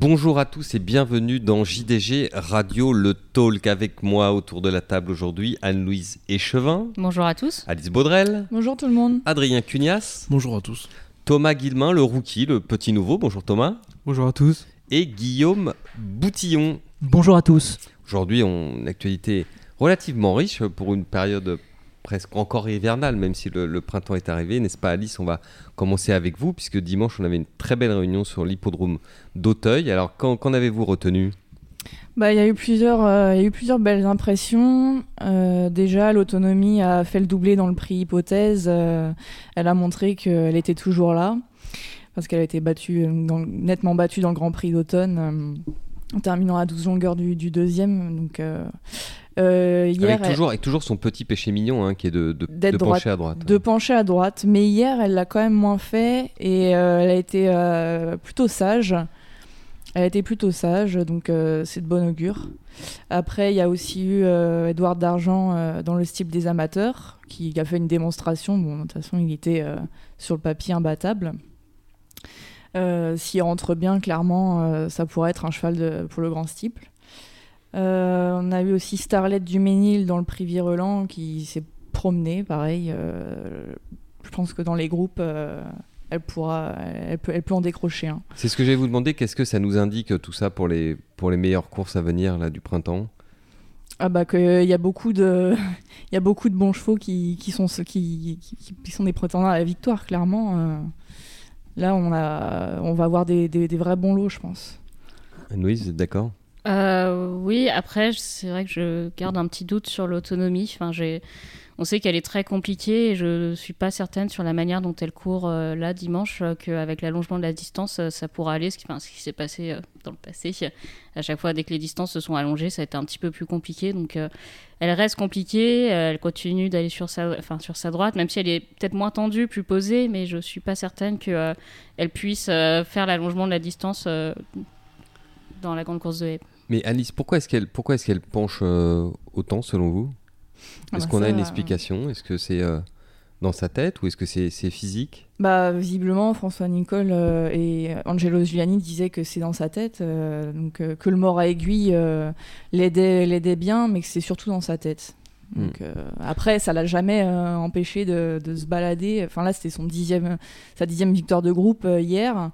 Bonjour à tous et bienvenue dans JDG Radio Le Talk avec moi autour de la table aujourd'hui Anne-Louise Échevin. Bonjour à tous. Alice Baudrel. Bonjour tout le monde. Adrien Cugnas. Bonjour à tous. Thomas Guilmin, le rookie, le petit nouveau. Bonjour Thomas. Bonjour à tous. Et Guillaume Boutillon. Bonjour à tous. Aujourd'hui, on une actualité relativement riche pour une période presque encore hivernale, même si le, printemps est arrivé, n'est-ce pas Alice? On va commencer avec vous, puisque dimanche, on avait une très belle réunion sur l'hippodrome d'Auteuil. Alors, qu'en avez-vous retenu? Bah, il y, a eu plusieurs, euh, y a eu plusieurs belles impressions. Euh, déjà, l'autonomie a fait le doublé dans le prix hypothèse. Euh, elle a montré qu'elle était toujours là, parce qu'elle a été battue, nettement battue dans le Grand Prix d'automne, en terminant à 12 longueurs du, du deuxième. Donc, euh, hier, avec, toujours, avec toujours son petit péché mignon hein, qui est de, de, pencher à droite. De pencher à droite. Mais hier, elle l'a quand même moins fait et euh, elle a été euh, plutôt sage. Elle a été plutôt sage, donc c'est de bon augure. Après, il y a aussi eu Edouard Dargent dans le style des amateurs qui a fait une démonstration. Bon, de toute façon, il était sur le papier imbattable. S'il rentre bien, clairement, ça pourrait être un cheval de, pour le grand steeple. Euh, on a eu aussi Starlet du Ménil dans le prix Vireland qui s'est promené, pareil. Euh, je pense que dans les groupes, euh, elle, pourra, elle, peut, elle peut en décrocher un. C'est ce que j'allais vous demander. Qu'est-ce que ça nous indique tout ça pour les, pour les meilleures courses à venir là, du printemps? Ah bah qu'il y a beaucoup de il y a beaucoup de bons chevaux qui, qui sont qui, qui, sont des prétendants à la victoire clairement là on a on va avoir des, des, des vrais bons lots je pense Louise d'accord? Euh, oui, après, c'est vrai que je garde un petit doute sur l'autonomie. Enfin. On sait qu'elle est très compliquée et je ne suis pas certaine sur la manière dont elle court euh, là dimanche, euh, qu'avec l'allongement de la distance, ça pourra aller. Ce qui, s'est passé dans le passé, à chaque fois, dès que les distances se sont allongées, ça a été un petit peu plus compliqué. Donc, elle reste compliquée. elle continue d'aller sur sa, sur sa droite, même si elle est peut-être moins tendue, plus posée, mais je ne suis pas certaine qu'elle puisse faire l'allongement de la distance dans la grande course de haie. Mais Alice, pourquoi est-ce qu'elle pourquoi est-ce qu'elle penche euh, autant selon vous? Ah Est-ce bah qu'on a une euh, explication? Est-ce que c'est euh, dans sa tête ou est-ce que c'est physique? Bah visiblement François Nicole et Angelo Giuliani disaient que c'est dans sa tête, donc que le mort à aiguille l'aidait l'aidait bien, mais que c'est surtout dans sa tête. Hmm. Donc, après, ça l'a jamais empêché de, de, se balader. Enfin là, c'était son dixième, sa dixième victoire de groupe hier.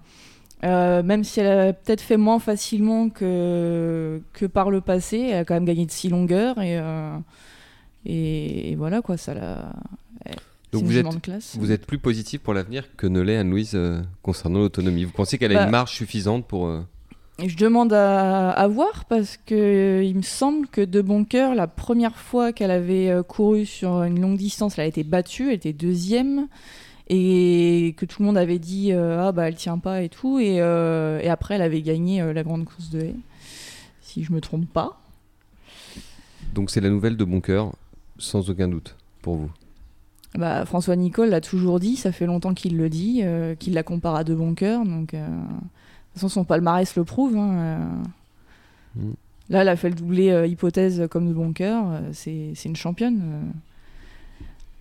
Euh, même si elle a peut-être fait moins facilement que, que par le passé, elle a quand même gagné de 6 longueurs et, euh, et, voilà quoi, ça l'a. Donc vous êtes, vous êtes plus positif pour l'avenir que ne l'est Anne-Louise euh, concernant l'autonomie. Vous pensez qu'elle a une bah, marge suffisante pour. Je demande à, à, voir parce que il me semble que de bon cœur, la première fois qu'elle avait couru sur une longue distance, elle a été battue, elle était deuxième et que tout le monde avait dit euh, ah bah elle tient pas et tout. Et, euh, et après elle avait gagné euh, la grande course de haie si je me trompe pas. Donc c'est la nouvelle de bon cœur sans aucun doute pour vous. Bah, François Nicole l'a toujours dit ça fait longtemps qu'il le dit qu'il la compare à de bon cœur. Donc de toute façon son palmarès le prouve hein, mm. là elle a fait le doublé hypothèse comme de bon cœur c'est une championne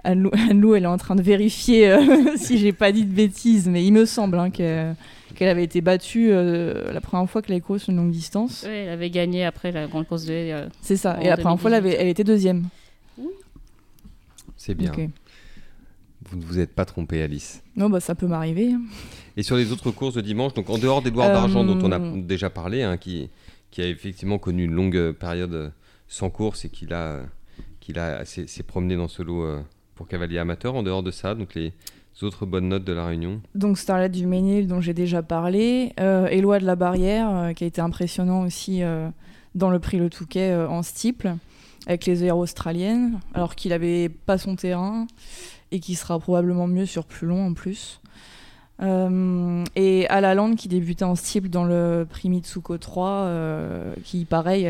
Anne-Lou, elle est en train de vérifier euh, si j'ai pas dit de bêtises, mais il me semble hein, qu'elle avait été battue euh, la première fois qu'elle avait couru sur une longue distance. Oui, elle avait gagné après la grande course de euh, C'est ça, et la première fois, elle, elle était deuxième. C'est bien. Vous ne vous êtes pas trompé, Alice. Non, bah ça peut m'arriver. Hein. Et sur les autres courses de dimanche, donc en dehors d'Edouard d'Argent dont on a déjà parlé, hein, qui, qui a effectivement connu une longue période sans course et qui a, a s'est promené dans ce lot pour cavalier amateur en dehors de ça Donc les autres bonnes notes de la Réunion Donc Starlet du Ménil dont j'ai déjà parlé, euh, Éloi de la Barrière euh, qui a été impressionnant aussi euh, dans le prix Le Touquet euh, en steeple avec les œillères australiennes alors qu'il avait pas son terrain et qui sera probablement mieux sur plus long en plus. et Alaland qui débutait en steeple dans le prix Mitsuko 3 qui pareil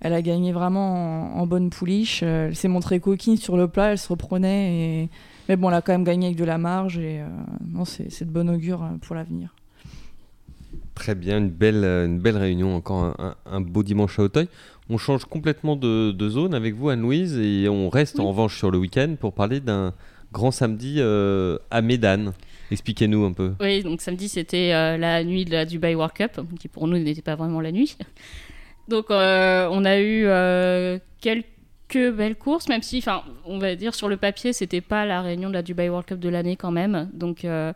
elle a gagné vraiment en, bonne pouliche. Euh, elle s'est montrée coquine sur le plat, elle se reprenait. Et... Mais bon, elle a quand même gagné avec de la marge. Et euh, non, c'est de bon augure euh, pour l'avenir. Très bien, une belle, une belle réunion, encore un, beau dimanche à Auteuil. On change complètement de, zone avec vous, Anne-Louise, et on reste en revanche sur le week-end pour parler d'un grand samedi à Médane. Expliquez-nous un peu. Oui, donc samedi c'était la nuit de la Dubai World Cup, qui pour nous n'était pas vraiment la nuit. Donc on a eu quelques belles courses, même si, enfin, on va dire sur le papier, c'était pas la réunion de la Dubai World Cup de l'année quand même. Donc euh,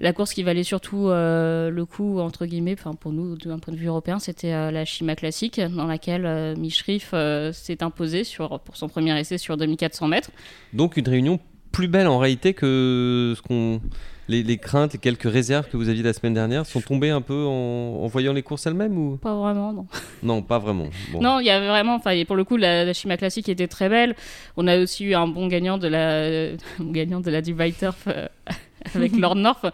la course qui valait surtout euh, le coup entre guillemets, enfin pour nous d'un point de vue européen, c'était euh, la Shima classique dans laquelle Mishrif s'est imposé sur pour son premier essai sur 2400 mètres. Donc une réunion plus belle en réalité que ce qu'on les, craintes et quelques réserves que vous aviez la semaine dernière sont tombées un peu en, voyant les courses elles-mêmes ou? Pas vraiment, non. Non, pas vraiment. Non, il y avait vraiment, enfin, pour le coup, la, la Chima classique était très belle. On a aussi eu un bon gagnant de la, gagnant de la Dubai Turf euh, avec Lord North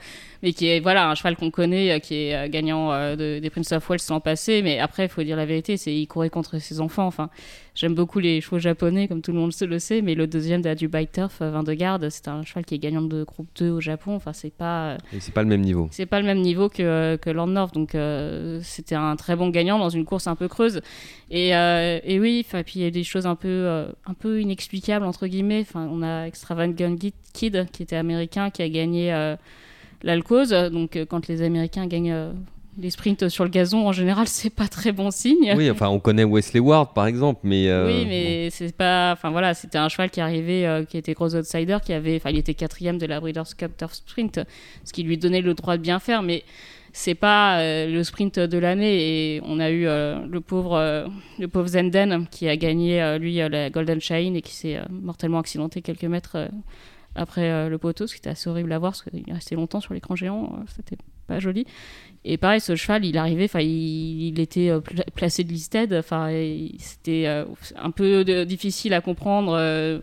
mais qui est voilà un cheval qu'on connaît, euh, qui est euh, gagnant euh, des Prince of Wales l'an passé. Mais après, il faut dire la vérité, c'est il courait contre ses enfants. Enfin, j'aime beaucoup les chevaux japonais, comme tout le monde le sait, mais le deuxième de la Dubai Turf, 20 de garde, c'est un cheval qui est gagnant de groupe 2 au Japon. Enfin, c'est pas. c'est pas le même niveau. C'est pas le même niveau que, que Land North. Donc, c'était un très bon gagnant dans une course un peu creuse. Et, et oui, puis il y a des choses un peu, un peu inexplicables, entre guillemets. Enfin, on a Extravagant Kid, qui était américain, qui a gagné l'alcose. Donc euh, quand les Américains gagnent euh, les sprints sur le gazon, en général, c'est pas très bon signe. Oui, enfin, on connaît Wesley Ward, par exemple, mais. Euh, oui, mais c'est pas. Enfin voilà, c'était un cheval qui arrivait, qui était gros outsider, qui avait. Enfin, il était quatrième de la Breeders' Cup Turf Sprint, ce qui lui donnait le droit de bien faire, mais c'est pas le sprint de l'année. Et on a eu le pauvre, le pauvre Zenden qui a gagné lui la Golden Shine et qui s'est mortellement accidenté quelques mètres après euh, le poteau, ce qui était assez horrible à voir parce qu'il restait longtemps sur l'écran géant, euh, c'était pas joli. Et pareil, ce cheval, il arrivait, il, était euh, placé de listed, enfin, c'était un peu difficile à comprendre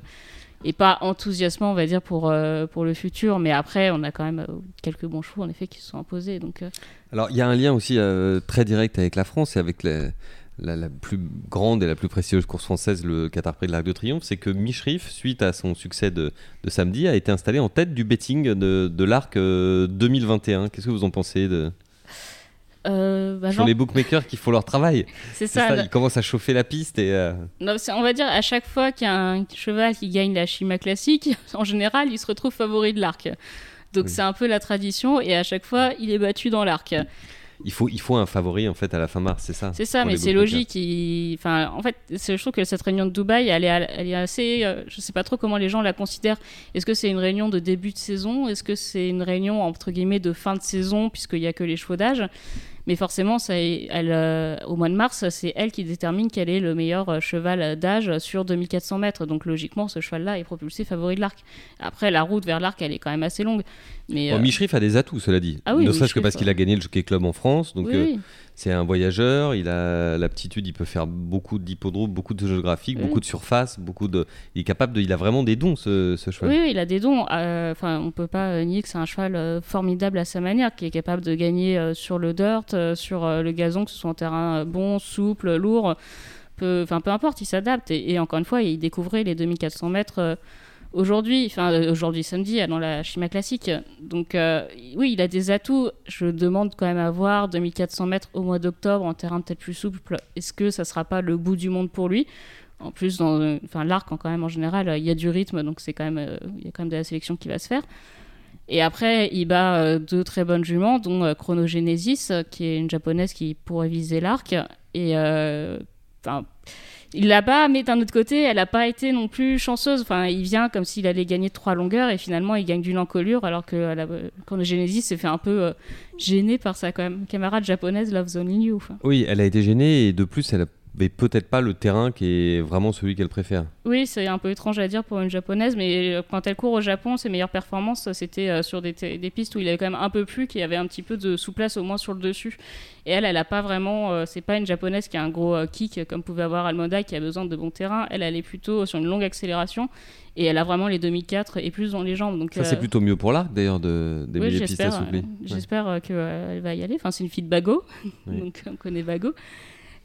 et pas enthousiasmant, on va dire, pour, pour le futur. Mais après, on a quand même quelques bons chevaux, en effet, qui se sont imposés. Donc, Alors, il y a un lien aussi très direct avec la France et avec les, la, plus grande et la plus précieuse course française, le Qatar Prix de l'Arc de Triomphe, c'est que Mishrif, suite à son succès de, samedi, a été installé en tête du betting de, l'Arc 2021. Euh, Qu'est-ce que vous en pensez de... Euh, bah Sur les bookmakers qui font leur travail? C'est ça. Ils commencent à chauffer la piste et. Euh, non, on va dire à chaque fois qu'il y a un cheval qui gagne la Chima classique, en général, il se retrouve favori de l'arc. Donc c'est un peu la tradition et à chaque fois, il est battu dans l'arc il faut, il faut un favori en fait à la fin mars, c'est ça C'est ça, mais c'est logique. Enfin, en fait, je trouve que cette réunion de Dubaï, elle est, elle est assez. Euh, je sais pas trop comment les gens la considèrent. Est-ce que c'est une réunion de début de saison? Est-ce que c'est une réunion entre guillemets de fin de saison puisqu'il y a que les chevaux d'âge? Mais forcément, ça, elle, euh, au mois de mars, c'est elle qui détermine quel est le meilleur euh, cheval d'âge sur 2400 mètres. Donc logiquement, ce cheval-là est propulsé favori de l'arc. Après, la route vers l'arc, elle est quand même assez longue. Mais, oh, a des atouts, cela dit. Ah oui, ne serait-ce que parce qu'il a gagné le Jockey Club en France. Donc c'est un voyageur, il a l'aptitude, il peut faire beaucoup d'hippodromes, beaucoup de géographiques, beaucoup de surface, beaucoup de. Il est capable de. Il a vraiment des dons, ce, cheval. Oui, il a des dons. Euh, enfin, on peut pas nier que c'est un cheval euh, formidable à sa manière, qui est capable de gagner euh, sur le dirt, sur le gazon, que ce soit en terrain bon, souple, lourd. Peu, enfin, peu importe, il s'adapte. Et, et, encore une fois, il découvrait les 2400 mètres aujourd'hui, enfin euh, aujourd'hui samedi, dans la Chima classique. Donc euh, oui, il a des atouts. Je demande quand même à voir 2400 mètres au mois d'octobre en terrain peut-être plus souple. Est-ce que ça sera pas le bout du monde pour lui? En plus, enfin l'arc quand même en général, il y a du rythme, donc c'est quand même euh, il y a quand même de la sélection qui va se faire. Et après, il bat deux très bonnes juments, dont Chronogenesis, qui est une japonaise qui pourrait viser l'arc. Et enfin il l'a pas, mais d'un autre côté, elle n'a pas été non plus chanceuse. Enfin, il vient comme s'il allait gagner trois longueurs et finalement il gagne d'une encolure, alors que la, quand Genesis s'est fait un peu euh, gêné par sa quand même, camarade japonaise Love Zone New. Oui, elle a été gênée et de plus, elle a mais peut-être pas le terrain qui est vraiment celui qu'elle préfère. Oui, c'est un peu étrange à dire pour une japonaise, mais euh, quand elle court au Japon, ses meilleures performances, c'était euh, sur des, pistes où il avait quand même un peu plus, qui avait un petit peu de souplesse au moins sur le dessus. Et elle, elle a pas vraiment, euh, c'est pas une japonaise qui a un gros kick comme pouvait avoir Almoda qui a besoin de bon terrain. Elle, elle est plutôt sur une longue accélération et elle a vraiment les 2004 et plus dans les jambes. Donc, ça, c'est plutôt mieux pour l'arc d'ailleurs de, des oui, pistes assouplies. J'espère qu'elle va y aller. Enfin, c'est une fille de Bago, donc on connaît Bago.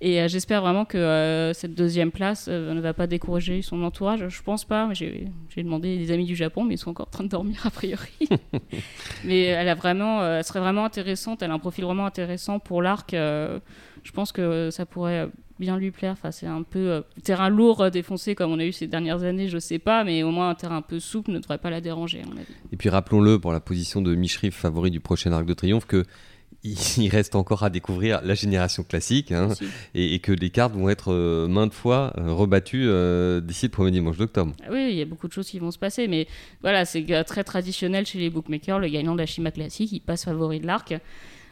Et euh, j'espère vraiment que euh, cette deuxième place euh, ne va pas décourager son entourage. Je pense pas. J'ai demandé des amis du Japon, mais ils sont encore en train de dormir a priori. mais elle a vraiment, elle serait vraiment intéressante. Elle a un profil vraiment intéressant pour l'arc. je pense que ça pourrait bien lui plaire. Enfin, c'est un peu euh, terrain lourd, euh, défoncé comme on a eu ces dernières années, je sais pas, mais au moins un terrain un peu souple ne devrait pas la déranger, à mon avis. Et puis rappelons-le pour la position de Michri, favori du prochain Arc de Triomphe, que il reste encore à découvrir la génération classique hein, et, que les cartes vont être euh, maintes fois rebattues d'ici le premier dimanche d'octobre. Ah oui, il y a beaucoup de choses qui vont se passer, mais voilà, c'est très traditionnel chez les bookmakers. Le gagnant de la Chima classique, il passe favori de l'arc.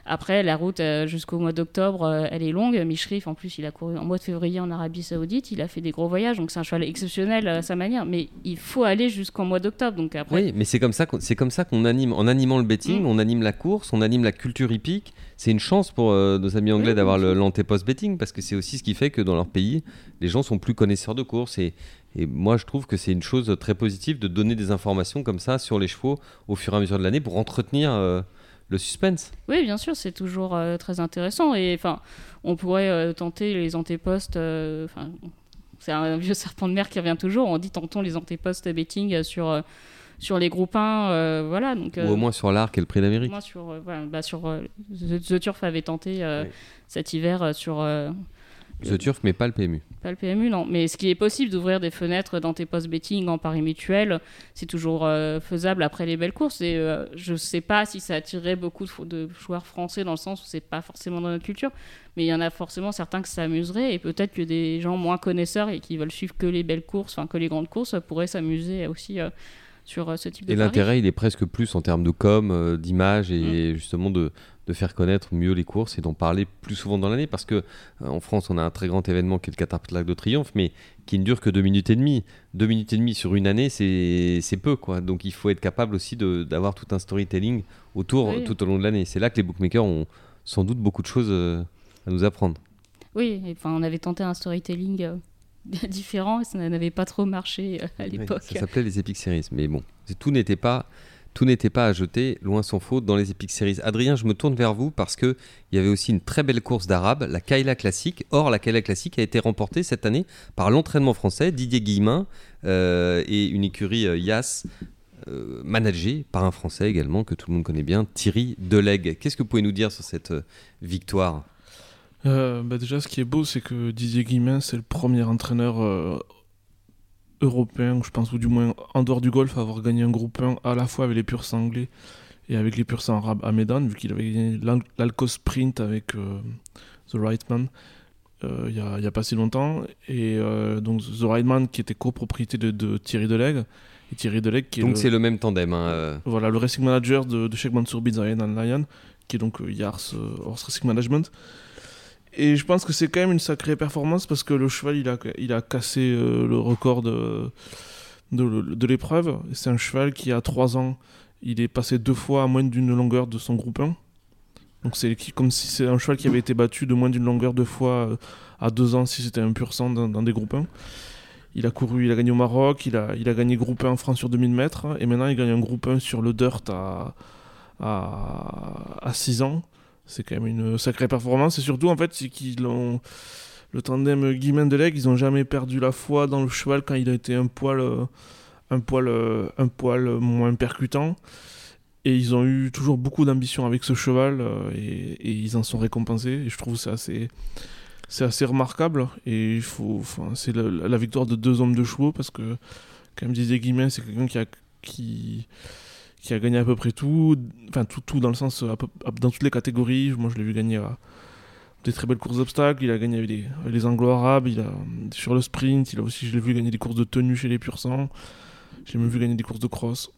Après, la route euh, jusqu'au mois d'octobre, euh, elle est longue. Mishrif, en plus, il a couru en mois de février en Arabie Saoudite. Il a fait des gros voyages, donc c'est un cheval exceptionnel à sa manière. Mais il faut aller jusqu'en mois d'octobre. Donc après. Oui, mais c'est comme ça qu'on, c'est comme ça qu'on anime. En animant le betting, mm. on anime la course, on anime la culture hippique. C'est une chance pour euh, nos amis anglais d'avoir l'antépost betting parce que c'est aussi ce qui fait que dans leur pays, les gens sont plus connaisseurs de course et, et moi, je trouve que c'est une chose très positive de donner des informations comme ça sur les chevaux au fur et à mesure de l'année pour entretenir le suspense. Oui, bien sûr, c'est toujours euh, très intéressant. Et enfin, on pourrait euh, tenter les antépostes. Euh, enfin, c'est un vieux serpent de mer qui revient toujours. On dit tentons les antépostes betting sur sur les groupes 1, voilà. Donc, Ou au moins sur l'Arc et le Prix d'Amérique. Au moins sur, bah, sur The, Turf avait tenté cet hiver sur The Turf, mais pas le PMU. Pas le PMU, non. Mais ce qui est possible d'ouvrir des fenêtres dans tes post betting en paris mutuel, c'est toujours euh, faisable après les belles courses. Et euh, je sais pas si ça attirerait beaucoup de, joueurs français dans le sens où c'est pas forcément dans notre culture, mais il y en a forcément certains que ça amuserait et peut-être que des gens moins connaisseurs et qui veulent suivre que les belles courses, enfin que les grandes courses, pourraient s'amuser aussi. Euh, sur ce type de Et l'intérêt, il est presque plus en termes de com, d'image et mmh. justement de, de faire connaître mieux les courses et d'en parler plus souvent dans l'année parce que euh, en France on a un très grand événement qui est le Qatar de Triomphe mais qui ne dure que deux minutes et demie. Deux minutes et demie sur une année c'est peu quoi. Donc il faut être capable aussi d'avoir tout un storytelling autour tout au long de l'année. C'est là que les bookmakers ont sans doute beaucoup de choses euh, à nous apprendre. Oui enfin on avait tenté un storytelling euh, différent et ça n'avait pas trop marché à l'époque ça s'appelait les Epic Series mais bon tout n'était pas tout n'était pas à jeter, loin s'en faut, dans les Epic Series. Adrien, je me tourne vers vous parce qu'il y avait aussi une très belle course d'arabe, la Kaila Classique. Or, la Kaila Classique a été remportée cette année par l'entraînement français, Didier Guillemin, euh, et une écurie euh, Yas, euh, managée par un Français également, que tout le monde connaît bien, Thierry Delegue. Qu'est-ce que vous pouvez nous dire sur cette victoire? Bah déjà, ce qui est beau, c'est que Didier Guillemin, c'est le premier entraîneur européen, je pense, ou du moins en dehors du golf, avoir gagné un groupe 1 à la fois avec les purs anglais et avec les purs arabes à Medan, vu qu'il avait gagné l'Alco Sprint avec euh, The Right Man euh, il n'y a, pas si longtemps. Et euh, donc The Right Man qui était copropriété de, de Thierry Delegue. Et Thierry Delegue qui donc c'est le même tandem. Hein, voilà, le racing manager de, de Sheikh Mansour bin Zayed Al Lion, qui est donc Yars Horse Racing Management. Et je pense que c'est quand même une sacrée performance parce que le cheval, il a, il a cassé euh, le record de, de, l'épreuve. C'est un cheval qui, a 3 ans, il est passé deux fois à moins d'une longueur de son groupe 1. Donc c'est comme si c'est un cheval qui avait été battu de moins d'une longueur deux fois euh, à 2 ans si c'était un pur sang dans, des groupes 1. Il a couru, il a gagné au Maroc, il a, il a gagné groupe 1 en France sur 2000 mètres, et maintenant il gagne un groupe 1 sur le dirt à, à, à 6 ans c'est quand même une sacrée performance. Et surtout, en fait, c'est qu'ils ont. Le tandem Guillemin de ils n'ont jamais perdu la foi dans le cheval quand il a été un poil, un poil, un poil moins percutant. Et ils ont eu toujours beaucoup d'ambition avec ce cheval euh, et, ils en sont récompensés. Et je trouve c'est assez, c'est assez remarquable. Et il faut, c'est la, victoire de deux hommes de chevaux parce que, comme disait Guillemin, c'est quelqu'un qui a, qui, qui a gagné à peu près tout, enfin tout, tout dans le sens, dans toutes les catégories. Moi, je l'ai vu gagner à des très belles courses d'obstacles. Il a gagné avec les, anglo-arabes. Il a sur le sprint. Il a aussi, je l'ai vu gagner des courses de tenue chez les pur sang. J'ai même vu gagner des courses de cross.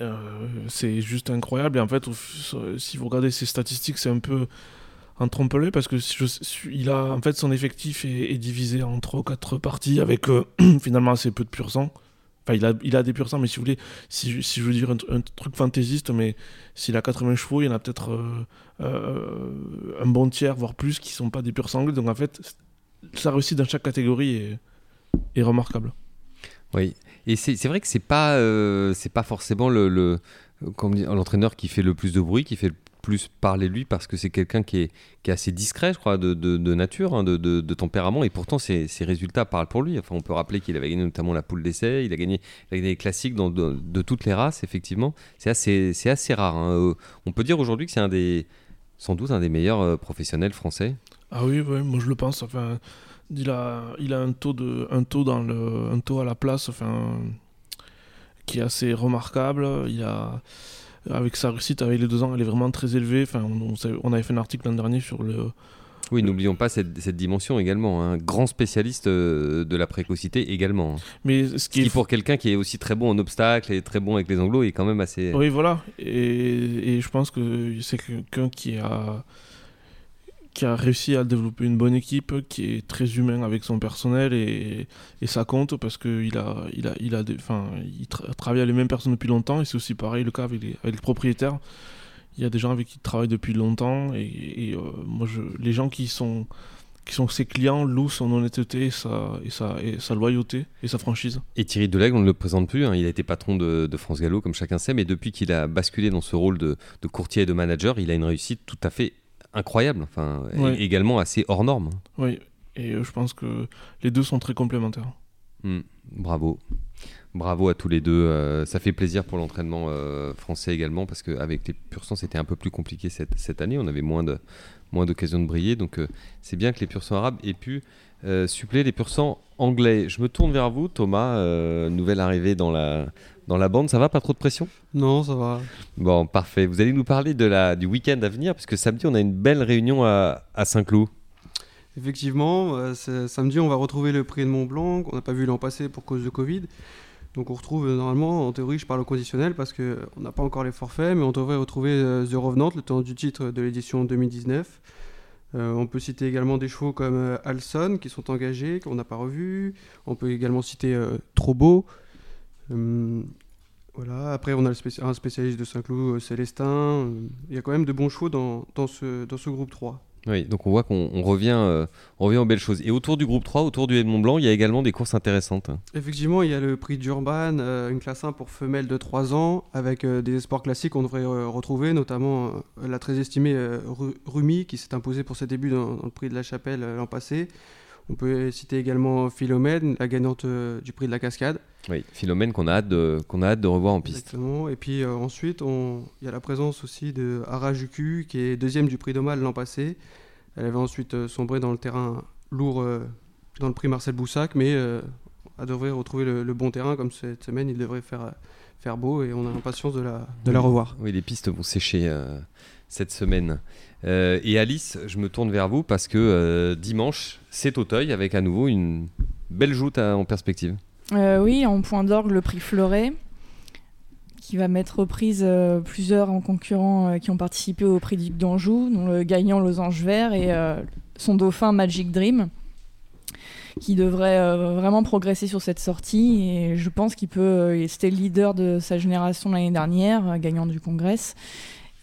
Euh, c'est juste incroyable. Et en fait, si vous regardez ses statistiques, c'est un peu en trompe parce que il a en fait son effectif est, divisé en 3 ou 4 parties avec euh, finalement assez peu de pur sang. Il a, il a des pur sang, mais si vous voulez, si, si je veux dire un, truc fantaisiste, mais s'il a 80 chevaux, il y en a peut-être euh, euh, un bon tiers, voire plus, qui sont pas des purs sangs. Donc en fait, sa réussite dans chaque catégorie est, est remarquable. Oui, et c'est vrai que c'est pas, euh, pas forcément le, le l'entraîneur qui fait le plus de bruit, qui fait le plus parler lui parce que c'est quelqu'un qui est, assez discret, je crois, de, de, nature, hein, de, de, tempérament, et pourtant ses, résultats parlent pour lui. Enfin, on peut rappeler qu'il avait gagné notamment la poule d'essai, il a gagné, il les classiques dans, de, toutes les races, effectivement. C'est assez, rare. Hein. Euh, on peut dire aujourd'hui que c'est un des, sans doute un des meilleurs professionnels français. Ah oui, moi je le pense. Enfin, il a, il a un taux de, un taux dans le, un taux à la place, enfin, qui est assez remarquable. Il a, avec sa réussite avec les deux ans, elle est vraiment très élevée. Enfin, on, on avait fait un article l'an dernier sur le. Oui, n'oublions pas cette, cette, dimension également. Un hein. grand spécialiste euh, de la précocité également. Hein. Mais ce qui, pour quelqu'un qui est aussi très bon en obstacle et très bon avec les anglos est quand même assez. Oui, voilà. Et, et je pense que c'est quelqu'un qui a qui a réussi à développer une bonne équipe, qui est très humain avec son personnel et, et ça compte parce qu'il a, il a, il a, enfin, il travaille avec les mêmes personnes depuis longtemps et c'est aussi pareil le cas avec les, avec les, propriétaires. Il y a des gens avec qui il travaille depuis longtemps et, euh, moi je, les gens qui sont qui sont ses clients louent son honnêteté et sa, et sa, et sa loyauté et sa franchise. Et Thierry Delègue, on ne le présente plus, hein. il a été patron de, de, France Gallo, comme chacun sait, mais depuis qu'il a basculé dans ce rôle de, de, courtier et de manager, il a une réussite tout à fait incroyable, enfin, également assez hors norme. Oui, et euh, je pense que les deux sont très complémentaires. Hmm, bravo. Bravo à tous les deux. Euh, ça fait plaisir pour l'entraînement euh, français également, parce qu'avec les pur c'était un peu plus compliqué cette, cette, année. On avait moins de moins d'occasions de briller. Donc c'est bien que les pur arabes aient pu suppléer les pur anglais. Je me tourne vers vous, Thomas, nouvelle arrivée dans la, dans la bande, ça va Pas trop de pression? Non, ça va. Bon, parfait. Vous allez nous parler de la, du week-end à venir, puisque samedi, on a une belle réunion à, à Saint-Cloud. Effectivement, euh, samedi, on va retrouver le prix de Mont-Blanc, qu'on n'a pas vu l'an passé pour cause de Covid. Donc on retrouve euh, normalement, en théorie, je parle au conditionnel parce qu'on n'a pas encore les forfaits, mais on devrait retrouver euh, The Revenant, le temps du titre de l'édition 2019. on peut citer également des chevaux comme Alson qui sont engagés, qu'on n'a pas revus. On peut également citer Trobo, euh, voilà. Après, on a un spécialiste de Saint-Cloud, euh, Célestin. Euh, il y a quand même de bons chevaux dans, dans, ce, dans ce groupe 3. Oui, donc on voit qu'on revient, on revient aux belles choses. Et autour du groupe 3, autour du Edmond Blanc, il y a également des courses intéressantes. Effectivement, il y a le prix d'Urban, une classe 1 pour femelles de 3 ans, avec des sports classiques qu'on devrait retrouver, notamment la très estimée Rumi, qui s'est imposée pour ses débuts dans, le prix de la Chapelle l'an passé. On peut citer également Philomène, la gagnante euh, du prix de la cascade. Oui, Philomène qu'on a, hâte de, qu'on a hâte de revoir en piste. Exactement. Et puis euh, ensuite, il y a la présence aussi de Harajuku, qui est deuxième du prix d'Omal l'an passé. Elle avait ensuite euh, sombré dans le terrain lourd dans le prix Marcel Boussac, mais elle devrait retrouver le, bon terrain. Comme cette semaine, il devrait faire, faire beau et on a impatience de la, de la revoir. Oui, les pistes vont sécher cette semaine. Euh, et Alice, je me tourne vers vous parce que euh, dimanche, c'est Auteuil avec à nouveau une belle joute en perspective. Euh, oui, en point d'orgue, le prix Fleuret, qui va mettre aux prises plusieurs en concurrents qui ont participé au prix d'Anjou, dont le gagnant Losange Vert et son dauphin Magic Dream, qui devrait vraiment progresser sur cette sortie. Et je pense qu'il peut. C'était le leader de sa génération l'année dernière, gagnant du Congrès.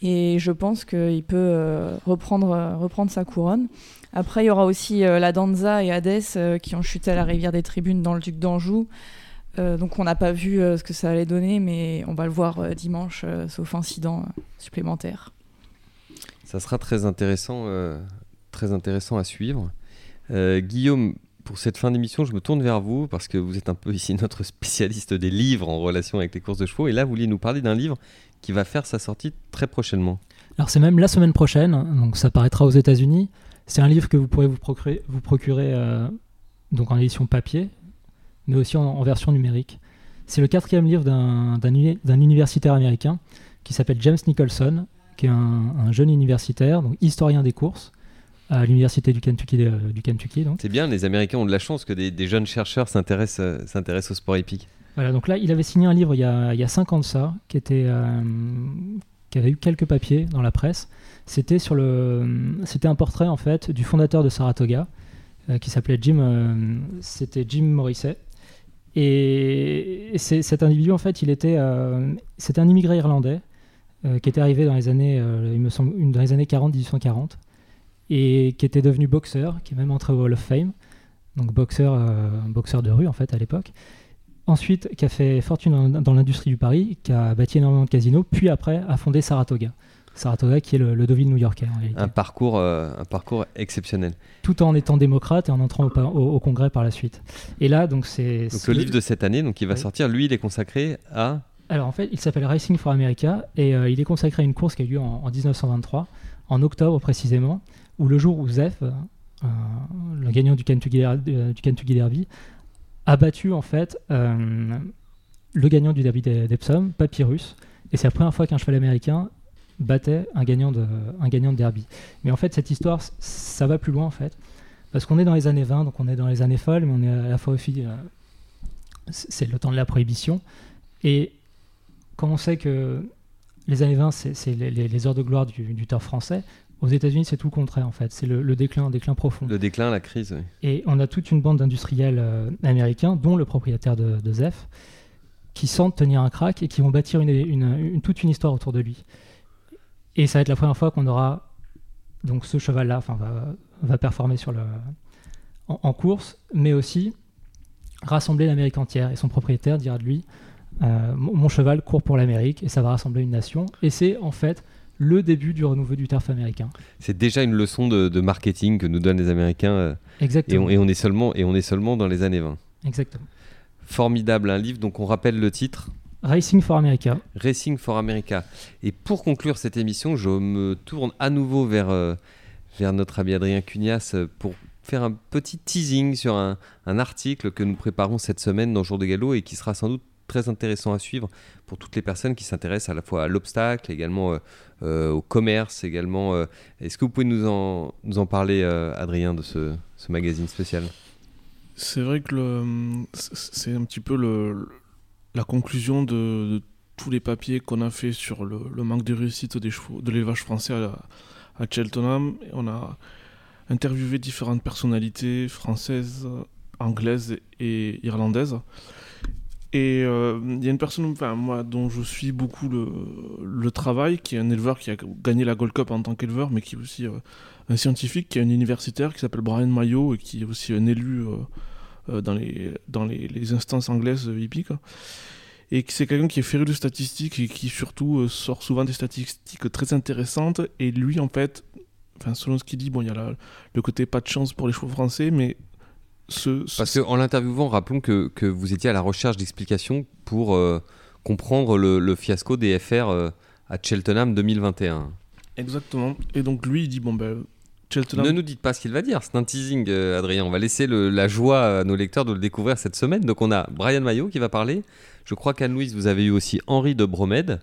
Et je pense qu'il peut euh, reprendre, euh, reprendre sa couronne. Après, il y aura aussi euh, la Danza et Hadès qui ont chuté à la rivière des Tribunes dans le Duc d'Anjou. donc on n'a pas vu ce que ça allait donner, mais on va le voir dimanche, sauf incident supplémentaire. Ça sera très intéressant, très intéressant à suivre. Guillaume, pour cette fin d'émission, je me tourne vers vous parce que vous êtes un peu ici notre spécialiste des livres en relation avec les courses de chevaux. Et là, vous vouliez nous parler d'un livre qui va faire sa sortie très prochainement. Alors c'est même la semaine prochaine, donc ça paraîtra aux États-Unis. C'est un livre que vous pourrez vous procurer, euh, donc en édition papier, mais aussi en, version numérique. C'est le quatrième livre d'un universitaire américain qui s'appelle James Nicholson, qui est un, jeune universitaire, donc historien des courses à l'université du Kentucky. Euh, du Kentucky C'est bien, les Américains ont de la chance que des, jeunes chercheurs s'intéressent euh, au sport épique. Voilà, donc là, il avait signé un livre il y a, il y a 5 ans de ça, qui, était, euh, qui avait eu quelques papiers dans la presse. C'était, sur le, c'était un portrait, en fait, du fondateur de Saratoga, euh, qui s'appelait Jim, euh, c'était Jim Morrissey. Et cet individu, en fait, il était, c'était un immigré irlandais qui était arrivé dans les années, il me semble, dans les années 40, 1840, et qui était devenu boxeur, qui est même entré au Hall of Fame, donc boxeur, boxeur de rue, en fait, à l'époque ensuite qui a fait fortune dans, l'industrie du Paris, qui a bâti énormément de casinos, puis après a fondé Saratoga. Saratoga qui est le, le Deauville new-yorkais. Un parcours, euh, un parcours exceptionnel. Tout en étant démocrate et en entrant au, Congrès par la suite. Et là, donc c'est. Donc le livre de cette année, donc il va sortir, lui, il est consacré à. Alors en fait, il s'appelle Racing for America et euh, il est consacré à une course qui a eu lieu en, 1923, en octobre précisément, où le jour où Zef, le gagnant du Kentucky, du Kentucky Derby, a battu en fait le gagnant du derby d'Epsom, Papyrus, et c'est la première fois qu'un cheval américain battait un gagnant, de, un gagnant de derby. Mais en fait, cette histoire, ça va plus loin en fait, parce qu'on est dans les années 20, donc on est dans les années folles, mais on est à la fois aussi, euh, c'est le temps de la prohibition, et quand on sait que les années 20, c'est les, heures de gloire du, du français, aux États-Unis, c'est tout le contraire en fait. C'est le, déclin, un déclin profond. Le déclin, la crise. Oui. Et on a toute une bande d'industriels euh, américains, dont le propriétaire de, de Zef, qui sentent tenir un crack et qui vont bâtir une, toute une histoire autour de lui. Et ça va être la première fois qu'on aura donc ce cheval-là, enfin va, va, performer sur le, en, course, mais aussi rassembler l'Amérique entière. Et son propriétaire dira de lui euh, mon cheval court pour l'Amérique et ça va rassembler une nation. Et c'est en fait le début du renouveau du turf américain. C'est déjà une leçon de, marketing que nous donnent les Américains. Euh, Exactement. Et on, est seulement, et on est seulement dans les années 20. Exactement formidable, un livre, donc on rappelle le titre. Racing for America. Racing for America. Et pour conclure cette émission, je me tourne à nouveau vers, euh, vers notre ami Adrien Cunias pour faire un petit teasing sur un, article que nous préparons cette semaine dans Jour de Galop et qui sera sans doute très intéressant à suivre pour toutes les personnes qui s'intéressent à la fois à l'obstacle, également euh, euh, au commerce, également. Est-ce que vous pouvez nous en, parler, Adrien, de ce, magazine spécial? C'est vrai que c'est un petit peu la conclusion de, tous les papiers qu'on a fait sur le, manque de réussite des chevaux, de l'élevage français à, Cheltenham. On a interviewé différentes personnalités françaises, anglaises et irlandaises. Et euh, il y a une personne moi, dont je suis beaucoup le, travail, qui est un éleveur qui a gagné la Gold Cup en tant qu'éleveur, mais qui est aussi euh, un scientifique, qui est un universitaire, qui s'appelle Brian Mayo, et qui est aussi un élu euh, dans, les, dans les, instances anglaises hippiques. Et c'est quelqu'un qui est féru de statistiques et qui surtout sort souvent des statistiques très intéressantes. Et lui, en fait, selon ce qu'il dit, bon, il y a le côté pas de chance pour les chevaux français, mais parce qu'en l'interviewant, rappelons que, que, vous étiez à la recherche d'explications pour euh, comprendre le, fiasco des FR euh, à Cheltenham 2021. Exactement. Et donc lui, il dit bon ben. Cheltenham... Ne nous dites pas ce qu'il va dire, c'est un teasing, euh, Adrien. On va laisser la joie à nos lecteurs de le découvrir cette semaine. Donc on a Brian Maillot qui va parler. Je crois qu'Anne-Louise, vous avez eu aussi Henri de Bromède.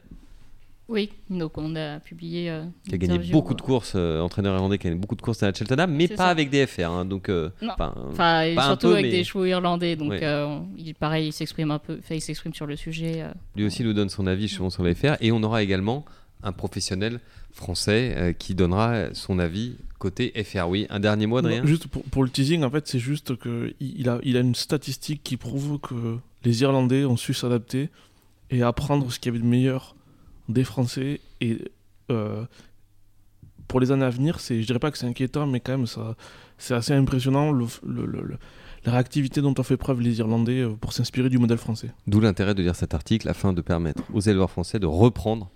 Oui, donc on a publié. Euh, qui a gagné beaucoup de courses, euh, entraîneur irlandais qui a gagné beaucoup de courses à Cheltenham, mais pas avec des FR. Hein, donc, euh, Enfin, surtout avec des chevaux irlandais. Donc, il, pareil, il s'exprime un peu, il s'exprime sur le sujet. Lui aussi nous donne son avis sur les FR. Et on aura également un professionnel français qui donnera son avis côté FR. Oui, un dernier mot, Adrien? Juste pour, pour, le teasing, en fait, c'est juste qu'il il a, il a une statistique qui prouve que les Irlandais ont su s'adapter et apprendre ce qu'il y avait de meilleur des Français. Et euh, pour les années à venir, c'est, je dirais pas que c'est inquiétant, mais quand même, c'est assez impressionnant le, la réactivité dont ont fait preuve les Irlandais euh, pour s'inspirer du modèle français. D'où l'intérêt de lire cet article afin de permettre aux éleveurs français de reprendre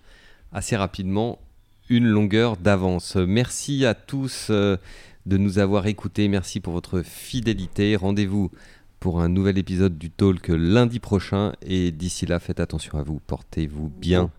assez rapidement une longueur d'avance. Merci à tous euh, de nous avoir écoutés. Merci pour votre fidélité. Rendez-vous pour un nouvel épisode du Talk lundi prochain. Et d'ici là, faites attention à vous. Portez-vous bien.